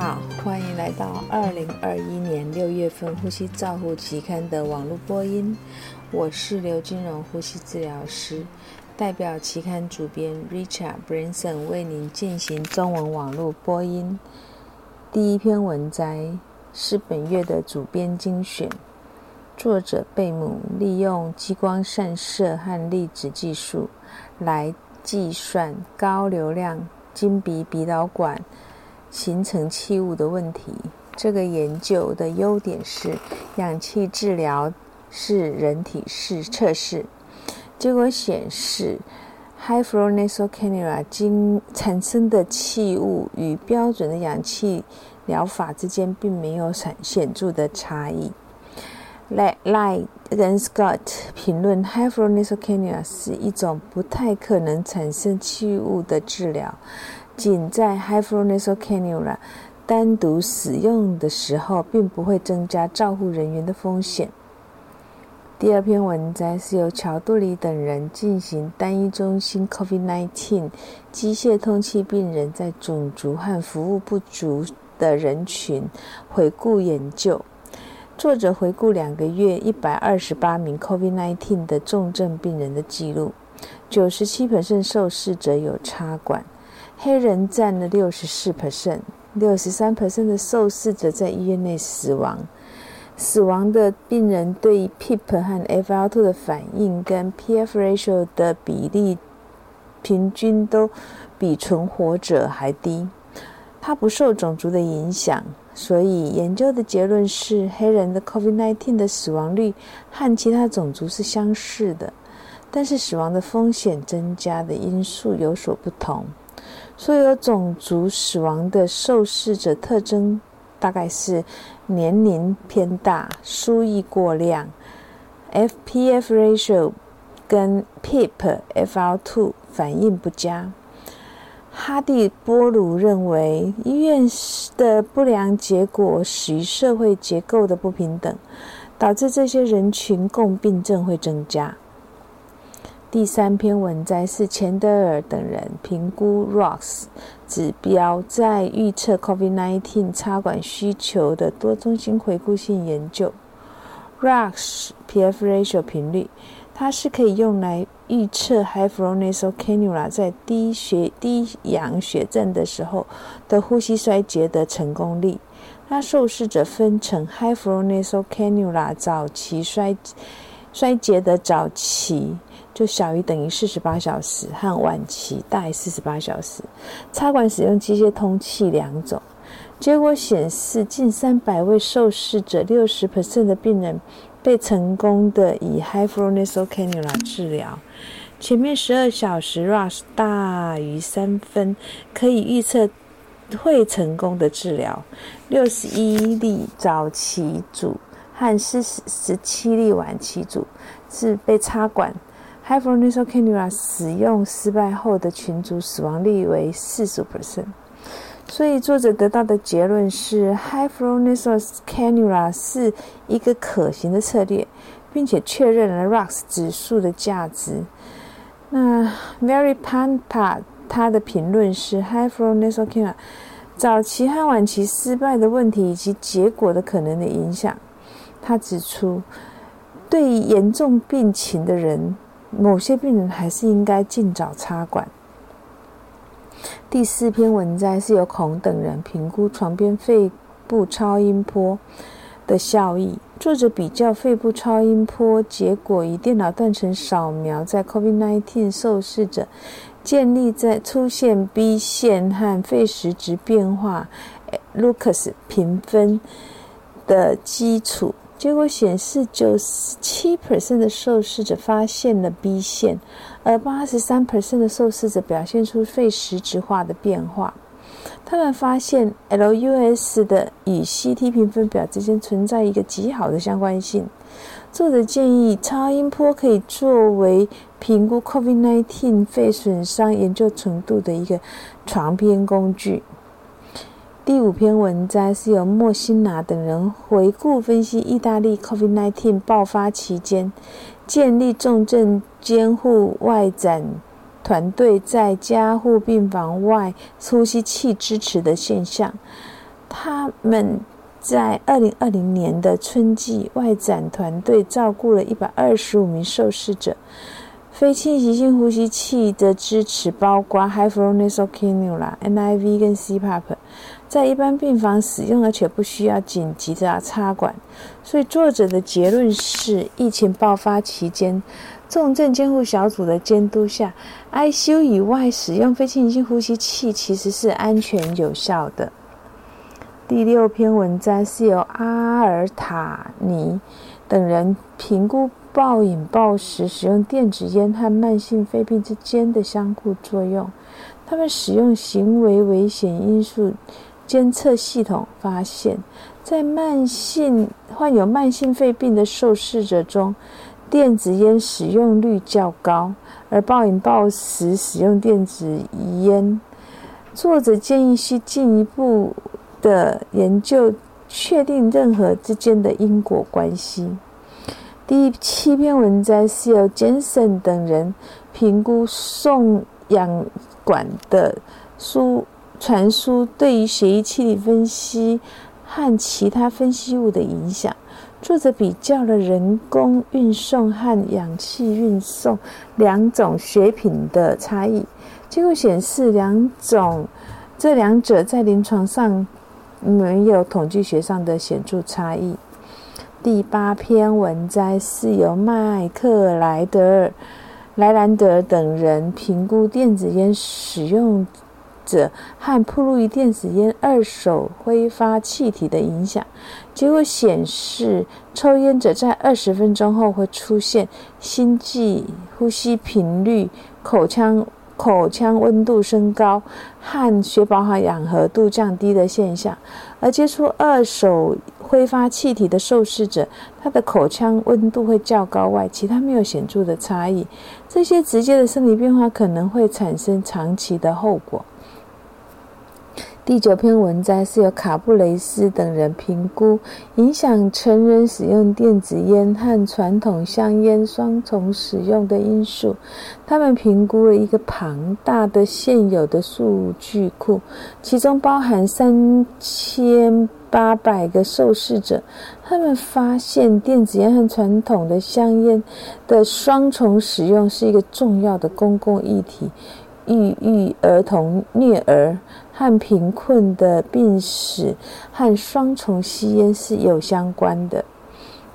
好，欢迎来到二零二一年六月份《呼吸照护期刊》的网络播音。我是刘金荣，呼吸治疗师，代表期刊主编 Richard Branson 为您进行中文网络播音。第一篇文摘是本月的主编精选，作者贝姆利用激光散射和粒子技术来计算高流量金鼻鼻导管。形成气雾的问题。这个研究的优点是，氧气治疗是人体试测试。结果显示，high flow nasal cannula 经产生的气雾与标准的氧气疗法之间并没有产显著的差异。Let Light 跟 Scott 评论，high flow nasal cannula 是一种不太可能产生气雾的治疗。仅在 high flow nasal cannula 单独使用的时候，并不会增加照护人员的风险。第二篇文摘是由乔杜里等人进行单一中心 COVID-19 机械通气病人在种族和服务不足的人群回顾研究。作者回顾两个月一百二十八名 COVID-19 的重症病人的记录，九十七受试者有插管。黑人占了六十四 percent，六十三 percent 的受试者在医院内死亡。死亡的病人对 PEEP 和 FiO2 的反应跟 PF ratio 的比例平均都比存活者还低。它不受种族的影响，所以研究的结论是黑人的 COVID-19 的死亡率和其他种族是相似的，但是死亡的风险增加的因素有所不同。所有种族死亡的受试者特征大概是年龄偏大、输液过量、FPF ratio 跟 PEEP FiO2 反应不佳。哈蒂波鲁认为，医院的不良结果始于社会结构的不平等，导致这些人群共病症会增加。第三篇文摘是钱德尔等人评估 ROX 指标，在预测 COVID-19 插管需求的多中心回顾性研究。ROX PF ratio 频率，它是可以用来预测 high flow nasal cannula 在低血低氧血症的时候的呼吸衰竭的成功率。那受试者分成 high flow nasal cannula 早期衰衰竭的早期。就小于等于四十八小时和晚期大于四十八小时，插管使用机械通气两种。结果显示，近三百位受试者，六十 percent 的病人被成功的以 high flow nasal cannula 治疗。前面十二小时 RUSH 大于三分，可以预测会成功的治疗。六十一例早期组和四十七例晚期组是被插管。Hypronosocanura 使用失败后的群组死亡率为45 percent 所以作者得到的结论是，Hypronosocanura 是一个可行的策略，并且确认了 ROX 指数的价值。那 Mary Panta 她的评论是，Hypronosocanura 早期和晚期失败的问题以及结果的可能的影响。她指出，对于严重病情的人。某些病人还是应该尽早插管。第四篇文摘是由孔等人评估床边肺部超音波的效益。作者比较肺部超音波结果与电脑断层扫描，在 COVID-19 受试者建立在出现 B 线和肺实质变化 （Lucas 评分）的基础。结果显示，九十七 percent 的受试者发现了 B 线，而八十三 percent 的受试者表现出肺实质化的变化。他们发现 LUS 的与 CT 评分表之间存在一个极好的相关性。作者建议，超音波可以作为评估 COVID-19 肺损伤严重程度的一个床边工具。第五篇文摘是由莫辛纳等人回顾分析意大利 COVID-19 爆发期间建立重症监护外展团队在加护病房外呼吸器支持的现象。他们在二零二零年的春季外展团队照顾了一百二十五名受试者。非侵袭性呼吸器的支持包括 High Flow Nasal Cannula、NIV 跟 CPAP，在一般病房使用，而且不需要紧急的插管。所以作者的结论是，疫情爆发期间，重症监护小组的监督下，ICU 以外使用非侵袭性呼吸器其实是安全有效的。第六篇文章是由阿尔塔尼等人评估。暴饮暴食使用电子烟和慢性肺病之间的相互作用。他们使用行为危险因素监测系统，发现，在慢性患有慢性肺病的受试者中，电子烟使用率较高，而暴饮暴食使用电子烟。作者建议需进一步的研究，确定任何之间的因果关系。第七篇文章是由 Jensen 等人评估送氧管的输传输对于血液气体分析和其他分析物的影响。作者比较了人工运送和氧气运送两种血品的差异，结果显示两种这两者在临床上没有统计学上的显著差异。第八篇文摘是由麦克莱德、莱兰德等人评估电子烟使用者和铺路于电子烟二手挥发气体的影响。结果显示，抽烟者在二十分钟后会出现心悸、呼吸频率、口腔。口腔温度升高和血饱和氧合度降低的现象，而接触二手挥发气体的受试者，他的口腔温度会较高外，其他没有显著的差异。这些直接的生理变化可能会产生长期的后果。第九篇文摘是由卡布雷斯等人评估影响成人使用电子烟和传统香烟双重使用的因素。他们评估了一个庞大的现有的数据库，其中包含三千八百个受试者。他们发现电子烟和传统的香烟的双重使用是一个重要的公共议题。抑郁儿童虐儿和贫困的病史和双重吸烟是有相关的。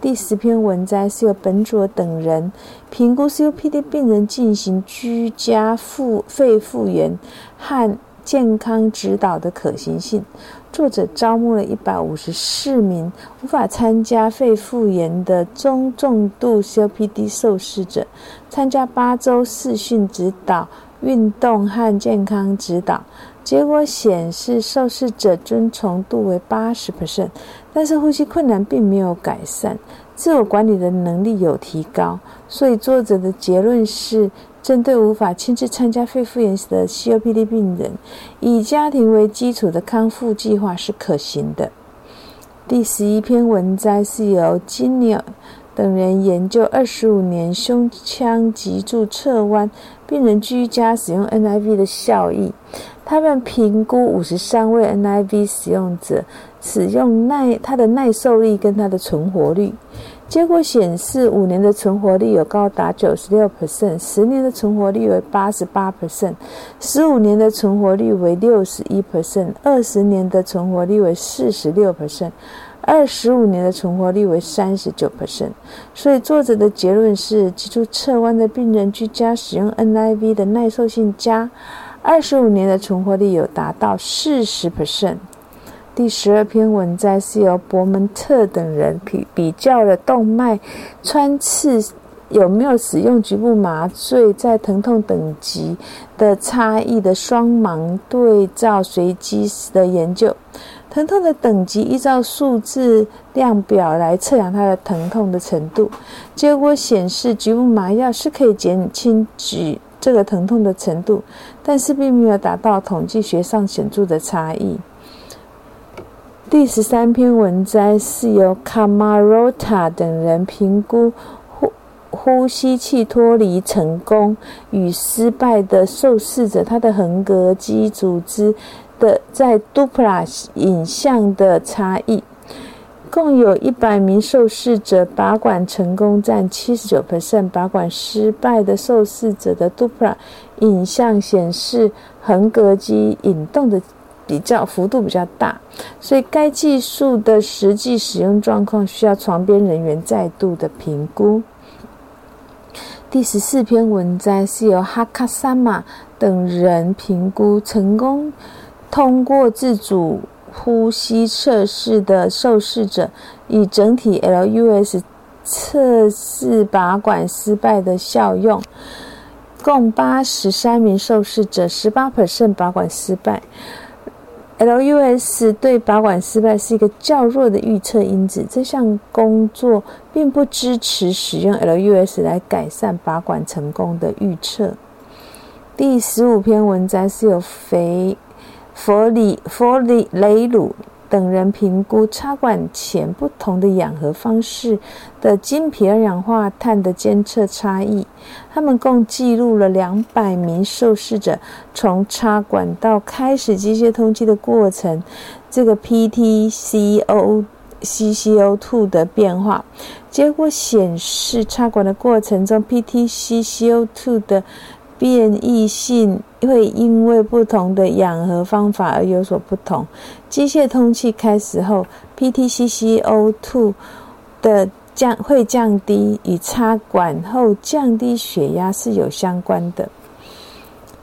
第十篇文摘是由本佐等人评估 COPD 病人进行居家复肺复原和健康指导的可行性。作者招募了一百五十四名无法参加肺复原的中重度 COPD 受试者，参加八周视讯指导。运动和健康指导结果显示，受试者遵从度为八十 percent，但是呼吸困难并没有改善，自我管理的能力有提高。所以作者的结论是，针对无法亲自参加肺复原的 COPD 病人，以家庭为基础的康复计划是可行的。第十一篇文摘是由金鸟。等人研究二十五年胸腔脊柱侧弯病人居家使用 NIV 的效益。他们评估五十三位 NIV 使用者使用耐它的耐受力跟它的存活率。结果显示，五年的存活率有高达九十六 percent，十年的存活率为八十八 percent，十五年的存活率为六十一 percent，二十年的存活率为四十六 percent。二十五年的存活率为三十九 percent，所以作者的结论是，脊柱侧弯的病人居家使用 NIV 的耐受性佳，二十五年的存活率有达到四十 percent。第十二篇文摘是由伯门特等人比比较了动脉穿刺有没有使用局部麻醉在疼痛等级的差异的双盲对照随机的研究。疼痛的等级依照数字量表来测量它的疼痛的程度，结果显示局部麻药是可以减轻局这个疼痛的程度，但是并没有达到统计学上显著的差异。第十三篇文摘是由 Camarota 等人评估呼呼吸器脱离成功与失败的受试者，他的横膈肌组织的在 Doppler 影像的差异。共有一百名受试者拔管成功占七十九 percent，拔管失败的受试者的 Doppler 影像显示横膈肌引动的比较幅度比较大，所以该技术的实际使用状况需要床边人员再度的评估。第十四篇文章是由哈卡萨玛等人评估成功通过自主。呼吸测试的受试者以整体 LUS 测试拔管失败的效用，共八十三名受试者，十八 percent 拔管失败。LUS 对拔管失败是一个较弱的预测因子。这项工作并不支持使用 LUS 来改善拔管成功的预测。第十五篇文章是有肥。佛里佛里雷鲁等人评估插管前不同的氧合方式的经皮二氧化碳的监测差异。他们共记录了两百名受试者从插管到开始机械通气的过程，这个 PTCO CCO2 的变化。结果显示，插管的过程中 PTCCO2 的变异性会因为不同的氧合方法而有所不同。机械通气开始后，PTCCO2 的降会降低，与插管后降低血压是有相关的。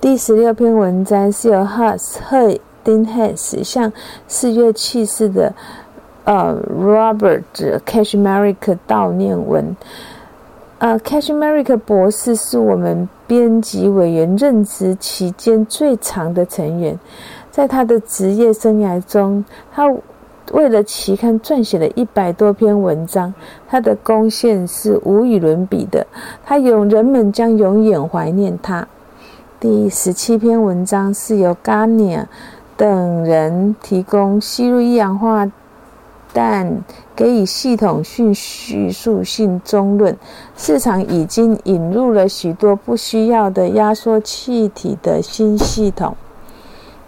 第十六篇文章是由 Hus 和 Dean Hess 向四月去世的呃 Robert Cashmerick 悼念文。呃，Cashmerick 博士是我们编辑委员任职期间最长的成员。在他的职业生涯中，他为了期刊撰写了一百多篇文章，他的贡献是无与伦比的。他永人们将永远怀念他。第十七篇文章是由 Garnier 等人提供吸入一氧化。但给予系统性叙述性中论，市场已经引入了许多不需要的压缩气体的新系统。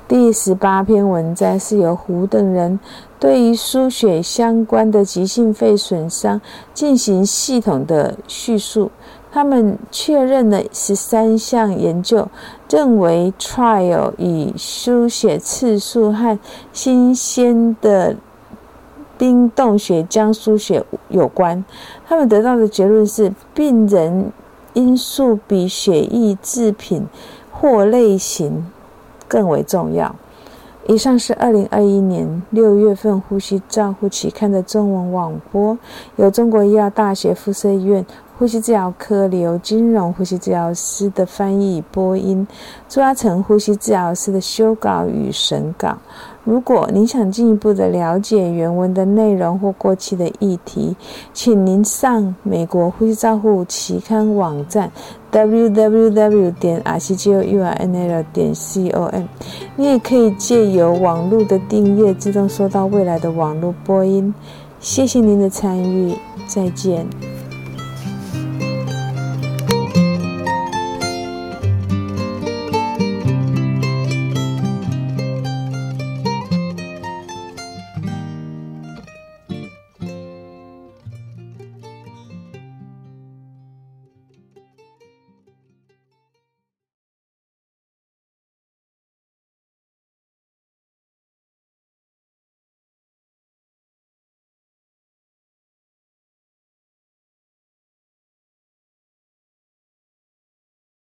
第十八篇文章是由胡等人对于输血相关的急性肺损伤进行系统的叙述。他们确认了十三项研究，认为 trial 以输血次数和新鲜的。冰冻血浆输血有关，他们得到的结论是，病人因素比血液制品或类型更为重要。以上是二零二一年六月份《呼吸照护期刊》的中文网播，由中国医药大学附设医院呼吸治疗科刘金荣呼吸治疗师的翻译播音，朱阿成呼吸治疗师的修稿与审稿。如果您想进一步的了解原文的内容或过期的议题，请您上美国呼吸照护期刊网站 www 点 r c g u r n l 点 c o m。你也可以借由网络的订阅，自动收到未来的网络播音。谢谢您的参与，再见。